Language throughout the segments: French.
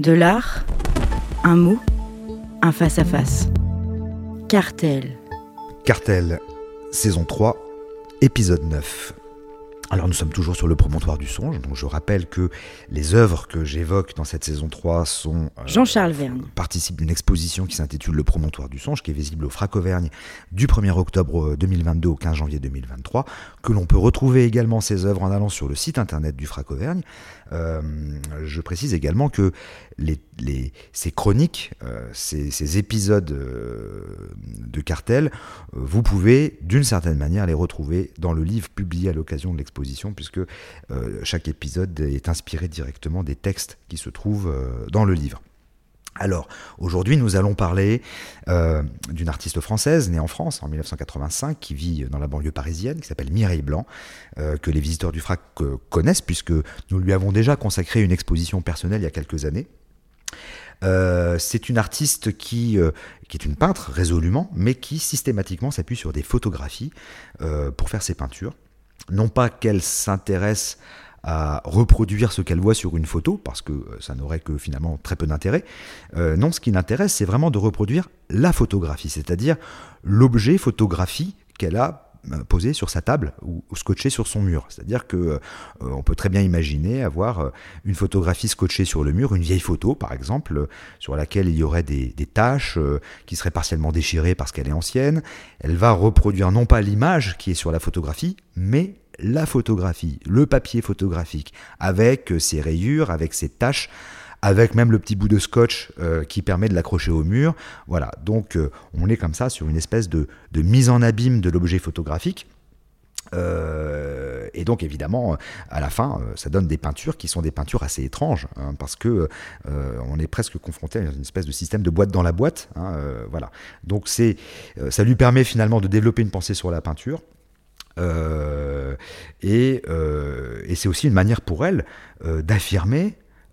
De l'art, un mot, un face-à-face. Cartel. Cartel, saison 3, épisode 9. Alors nous sommes toujours sur le promontoire du songe, donc je rappelle que les œuvres que j'évoque dans cette saison 3 sont... euh, Jean-Charles Vergne. Participent d'une exposition qui s'intitule Le promontoire du songe, qui est visible au Frac Auvergne du 1er octobre 2022 au 15 janvier 2023, que l'on peut retrouver également ces œuvres en allant sur le site internet du Frac Auvergne. Euh, je précise également que les, ces chroniques, euh, ces, épisodes euh, de cartel, vous pouvez d'une certaine manière les retrouver dans le livre publié à l'occasion de l'exposition, puisque chaque épisode est inspiré directement des textes qui se trouvent dans le livre. Alors, aujourd'hui, nous allons parler euh, d'une artiste française née en France en 1985, qui vit dans la banlieue parisienne, qui s'appelle Mireille Blanc, euh, que les visiteurs du FRAC euh, connaissent, puisque nous lui avons déjà consacré une exposition personnelle il y a quelques années. C'est une artiste qui, qui, est une peintre résolument, mais qui systématiquement s'appuie sur des photographies pour faire ses peintures. Non pas qu'elle s'intéresse à reproduire ce qu'elle voit sur une photo, parce que ça n'aurait que finalement très peu d'intérêt. Euh, non, ce qui l'intéresse, c'est vraiment de reproduire la photographie, c'est-à-dire l'objet photographie qu'elle a posé sur sa table ou, ou scotché sur son mur. C'est-à-dire que euh, on peut très bien imaginer avoir une photographie scotchée sur le mur, une vieille photo par exemple, sur laquelle il y aurait des, taches euh, qui seraient partiellement déchirées parce qu'elle est ancienne. Elle va reproduire non pas l'image qui est sur la photographie, mais la photographie, le papier photographique, avec ses rayures, avec ses taches, avec même le petit bout de scotch euh, qui permet de l'accrocher au mur. Voilà, donc euh, on est comme ça sur une espèce de, de mise en abîme de l'objet photographique. Euh, et donc évidemment, à la fin, ça donne des peintures qui sont des peintures assez étranges, hein, parce que on est presque confronté à une espèce de système de boîte dans la boîte. Hein, voilà. Donc c'est, ça lui permet finalement de développer une pensée sur la peinture. Et, et c'est aussi une manière pour elle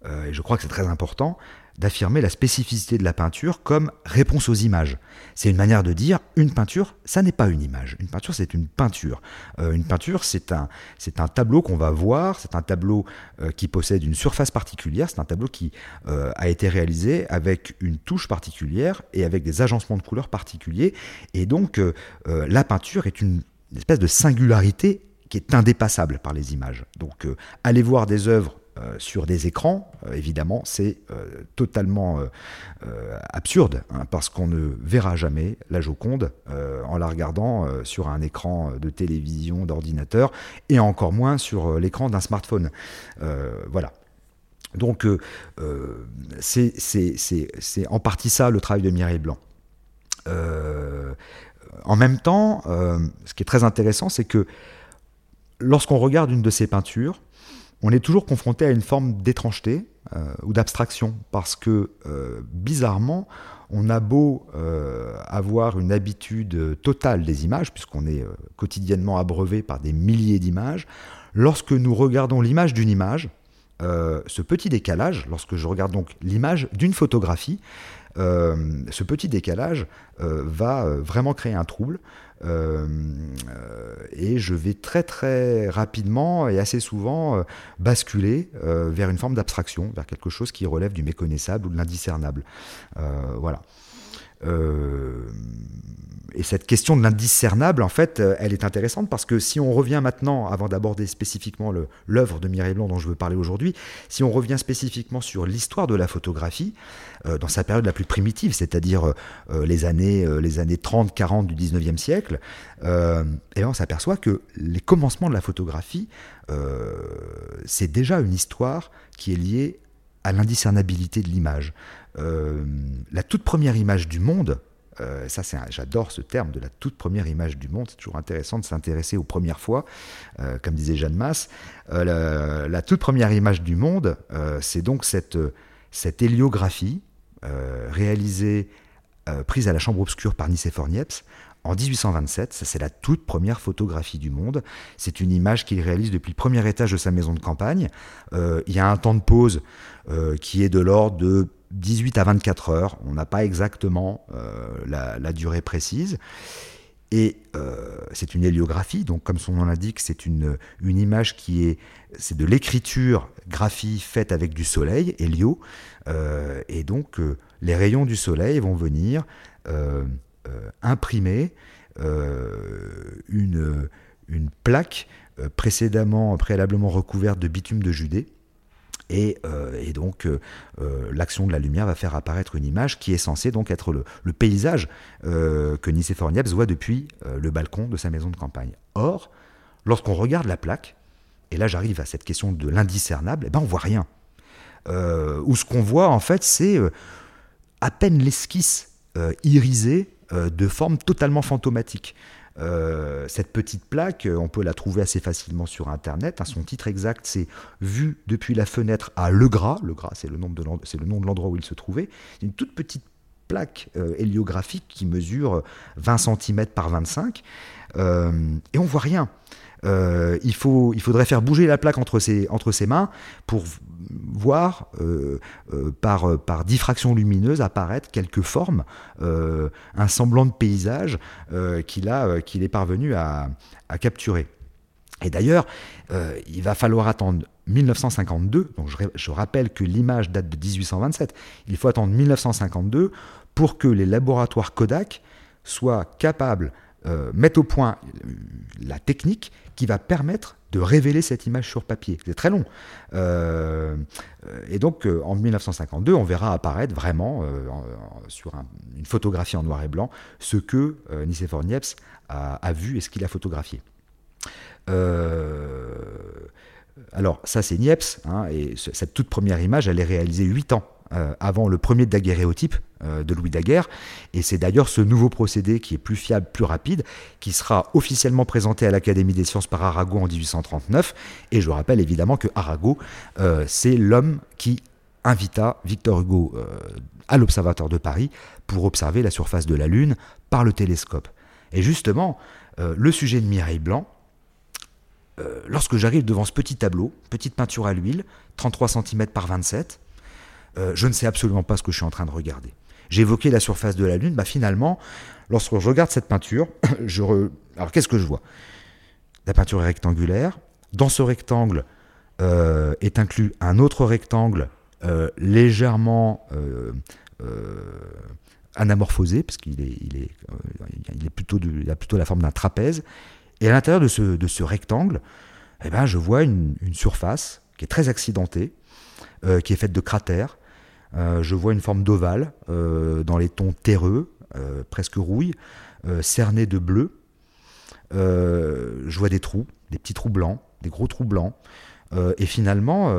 euh, et je crois que c'est très important, d'affirmer la spécificité de la peinture comme réponse aux images. C'est une manière de dire une peinture, ça n'est pas une image. Une peinture, c'est une peinture. Euh, une peinture, c'est un, tableau qu'on va voir, c'est un tableau euh, qui possède une surface particulière, c'est un tableau qui a été réalisé avec une touche particulière et avec des agencements de couleurs particuliers. Et donc, la peinture est une une espèce de singularité qui est indépassable par les images. Donc aller voir des œuvres euh, sur des écrans, euh, évidemment, c'est totalement absurde, hein, parce qu'on ne verra jamais la Joconde en la regardant sur un écran de télévision, d'ordinateur, et encore moins sur l'écran d'un smartphone. voilà. Donc c'est en partie ça le travail de Mireille Blanc en même temps, euh, ce qui est très intéressant, c'est que lorsqu'on regarde une de ces peintures, on est toujours confronté à une forme d'étrangeté euh, ou d'abstraction, parce que euh, bizarrement, on a beau euh, avoir une habitude totale des images, puisqu'on est quotidiennement abreuvé par des milliers d'images, lorsque nous regardons l'image d'une image, euh, ce petit décalage, lorsque je regarde donc l'image d'une photographie, euh, ce petit décalage euh, va vraiment créer un trouble. Et je vais très très rapidement et assez souvent basculer vers une forme d'abstraction, vers quelque chose qui relève du méconnaissable ou de l'indiscernable. voilà. Et cette question de l'indiscernable, en fait, elle est intéressante parce que si on revient maintenant, avant d'aborder spécifiquement l'œuvre de Mireille Blanc dont je veux parler aujourd'hui, si on revient spécifiquement sur l'histoire de la photographie, euh, dans sa période la plus primitive, c'est-à-dire euh, les, années, euh, années 30-40 du 19e siècle, et on s'aperçoit que les commencements de la photographie, c'est déjà une histoire qui est liée à l'indiscernabilité de l'image. la toute première image du monde, euh, ça, j'adore ce terme de la toute première image du monde. C'est toujours intéressant de s'intéresser aux premières fois, euh, comme disait Jeanne Masse. Euh, la, toute première image du monde, c'est donc cette, cette héliographie réalisée, prise à la chambre obscure par Nicéphore Niepce en 1827, ça c'est la toute première photographie du monde. C'est une image qu'il réalise depuis le premier étage de sa maison de campagne. Il y a un temps de pause qui est de l'ordre de 18 à 24 heures. On n'a pas exactement euh, la, durée précise. Et c'est une héliographie, donc comme son nom l'indique, c'est une, image qui est, de l'écriture graphie faite avec du soleil, hélio, et donc les rayons du soleil vont venir imprimer une, une plaque précédemment, préalablement recouverte de bitume de Judée, euh, et, donc, euh, euh, l'action de la lumière va faire apparaître une image qui est censée donc être le, paysage que Nicéphore Niepce voit depuis le balcon de sa maison de campagne. Or, lorsqu'on regarde la plaque, et là j'arrive à cette question de l'indiscernable, eh ben on voit rien. ou ce qu'on voit en fait, c'est à peine l'esquisse irisée de formes totalement fantomatiques. Euh, cette petite plaque, on peut la trouver assez facilement sur Internet. Hein. son titre exact, c'est Vue depuis la fenêtre à Le Gras. Le Gras, c'est le, nom de l'endroit où il se trouvait. Une toute petite plaque euh, héliographique qui mesure 20 cm par 25. Euh, et on voit rien. Euh, il, faudrait faire bouger la plaque entre ses, mains pour voir euh, euh, par, par diffraction lumineuse apparaître quelques formes, un semblant de paysage qu'il qu'il est parvenu à, capturer. Et d'ailleurs, il va falloir attendre 1952, donc je, rappelle que l'image date de 1827, il faut attendre 1952 pour que les laboratoires Kodak soient capables euh, mettre au point la technique qui va permettre de révéler cette image sur papier. C'est très long. Euh, et donc, euh, en 1952, on verra apparaître vraiment sur une photographie en noir et blanc ce que Nicéphore Niepce a, vu et ce qu'il a photographié. Alors, ça, c'est Niepce, hein, et cette toute première image, elle est réalisée 8 ans euh, avant le premier daguerréotype euh, de Louis Daguerre. Et c'est d'ailleurs ce nouveau procédé qui est plus fiable, plus rapide, qui sera officiellement présenté à l'Académie des sciences par Arago en 1839. Et je rappelle évidemment que Arago, euh, c'est l'homme qui invita Victor Hugo à l'Observatoire de Paris pour observer la surface de la Lune par le télescope. Et justement, le sujet de Mireille Blanc, lorsque j'arrive devant ce petit tableau, petite peinture à l'huile, 33 cm par 27, euh, je ne sais absolument pas ce que je suis en train de regarder. J'ai évoqué la surface de la Lune, bah finalement, lorsque je regarde cette peinture, je alors qu'est-ce que je vois? La peinture est rectangulaire. Dans ce rectangle euh, est inclus un autre rectangle euh, légèrement anamorphosé, parce qu'il a plutôt la forme d'un trapèze. Et à l'intérieur de ce, rectangle, eh ben, je vois une, surface qui est très accidentée, qui est faite de cratères, euh, je vois une forme d'ovale euh, dans les tons terreux, euh, presque rouille, cerné de bleu. je vois des trous, des petits trous blancs, des gros trous blancs. et finalement,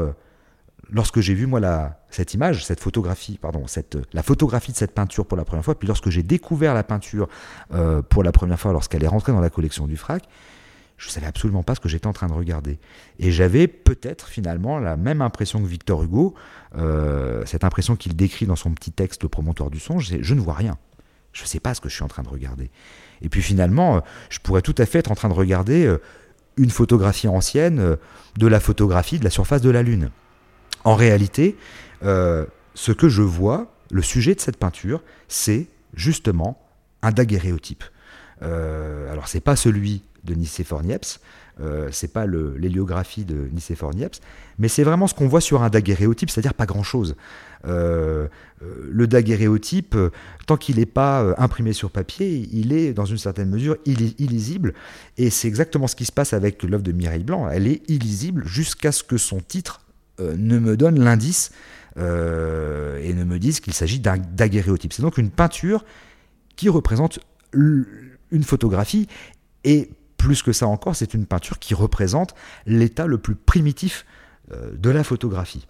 lorsque j'ai vu moi la, cette image, cette photographie, pardon, cette, la photographie de cette peinture pour la première fois, puis lorsque j'ai découvert la peinture pour la première fois lorsqu'elle est rentrée dans la collection du FRAC, je savais absolument pas ce que j'étais en train de regarder. Et j'avais peut-être finalement la même impression que Victor Hugo, euh, cette impression qu'il décrit dans son petit texte Le promontoire du songe, c'est je ne vois rien. Je ne sais pas ce que je suis en train de regarder. Et puis finalement, euh, je pourrais tout à fait être en train de regarder euh, une photographie ancienne de la photographie de la surface de la Lune. En réalité, ce que je vois, le sujet de cette peinture, c'est justement un daguerréotype. alors c'est pas celui de Nicéphore Niepce. Euh, c'est pas l'héliographie de Nicéphore Niepce, mais c'est vraiment ce qu'on voit sur un daguerréotype, c'est-à-dire pas grand-chose. Euh, euh, le daguerréotype, tant qu'il n'est pas imprimé sur papier, il est dans une certaine mesure illisible, et c'est exactement ce qui se passe avec l'œuvre de Mireille Blanc. Elle est illisible jusqu'à ce que son titre ne me donne l'indice et ne me dise qu'il s'agit d'un daguerréotype. C'est donc une peinture qui représente une photographie et plus que ça encore, c'est une peinture qui représente l'état le plus primitif euh, de la photographie.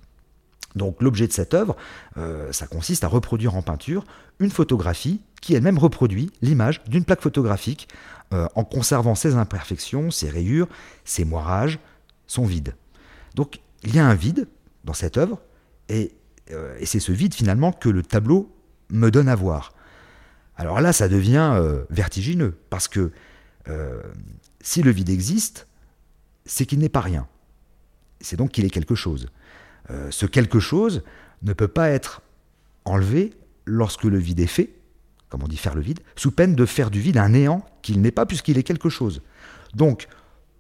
Donc l'objet de cette œuvre, euh, ça consiste à reproduire en peinture une photographie qui elle-même reproduit l'image d'une plaque photographique euh, en conservant ses imperfections, ses rayures, ses moirages, son vide. Donc il y a un vide dans cette œuvre et, et c'est ce vide finalement que le tableau me donne à voir. Alors là, ça devient vertigineux parce que si le vide existe, c'est qu'il n'est pas rien. C'est donc qu'il est quelque chose. Euh, ce quelque chose ne peut pas être enlevé lorsque le vide est fait, comme on dit faire le vide, sous peine de faire du vide un néant qu'il n'est pas puisqu'il est quelque chose. Donc,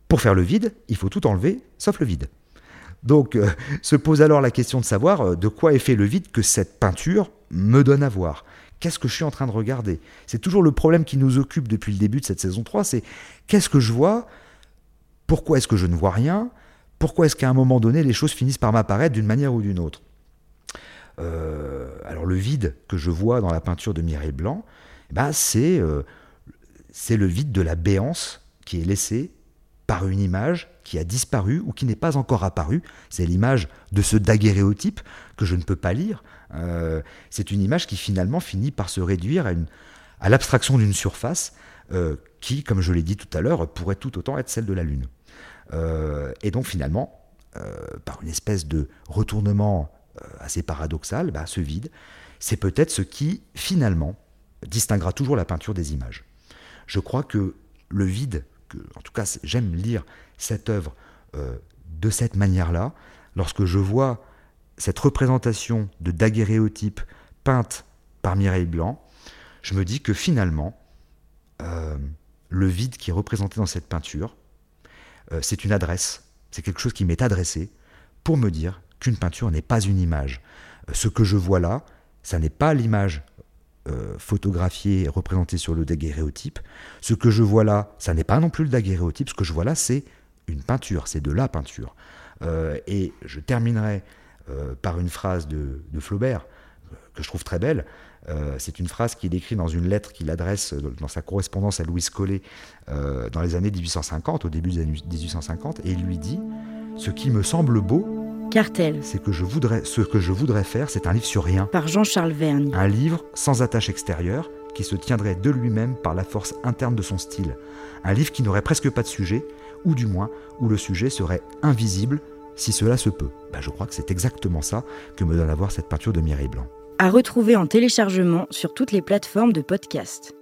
pour faire le vide, il faut tout enlever, sauf le vide. Donc, euh, se pose alors la question de savoir euh, de quoi est fait le vide que cette peinture me donne à voir. Qu'est-ce que je suis en train de regarder? C'est toujours le problème qui nous occupe depuis le début de cette saison 3, c'est qu'est-ce que je vois? Pourquoi est-ce que je ne vois rien? Pourquoi est-ce qu'à un moment donné, les choses finissent par m'apparaître d'une manière ou d'une autre? Euh, Alors le vide que je vois dans la peinture de Mireille Blanc, eh ben, c'est le vide de la béance qui est laissée par une image qui a disparu ou qui n'est pas encore apparue. C'est l'image de ce daguerréotype que je ne peux pas lire. Euh, c'est une image qui finalement finit par se réduire à, l'abstraction d'une surface euh, qui, comme je l'ai dit tout à l'heure, pourrait tout autant être celle de la Lune. Euh, et donc finalement, par une espèce de retournement assez paradoxal, bah, ce vide, c'est peut-être ce qui finalement distinguera toujours la peinture des images. Je crois que le vide en tout cas, j'aime lire cette œuvre euh, de cette manière-là, lorsque je vois cette représentation de daguerréotype peinte par Mireille Blanc, je me dis que finalement, euh, le vide qui est représenté dans cette peinture, euh, c'est une adresse, c'est quelque chose qui m'est adressé pour me dire qu'une peinture n'est pas une image. ce que je vois là, ça n'est pas l'image euh, photographié et représenté sur le daguerréotype. Ce que je vois là, ça n'est pas non plus le daguerréotype, ce que je vois là, c'est une peinture, c'est de la peinture. Euh, et je terminerai euh, par une phrase de, Flaubert, que je trouve très belle. c'est une phrase qu'il écrit dans une lettre qu'il adresse dans sa correspondance à Louis Collet dans les années 1850, au début des années 1850, et il lui dit Ce qui me semble beau, Cartel. C'est que je voudrais, ce que je voudrais faire, c'est un livre sur rien. Par Jean-Charles Vergne. Un livre sans attache extérieure, qui se tiendrait de lui-même par la force interne de son style. Un livre qui n'aurait presque pas de sujet, ou du moins où le sujet serait invisible, si cela se peut. Ben, je crois que c'est exactement ça que me donne à voir cette peinture de Mireille Blanc. À retrouver en téléchargement sur toutes les plateformes de podcast.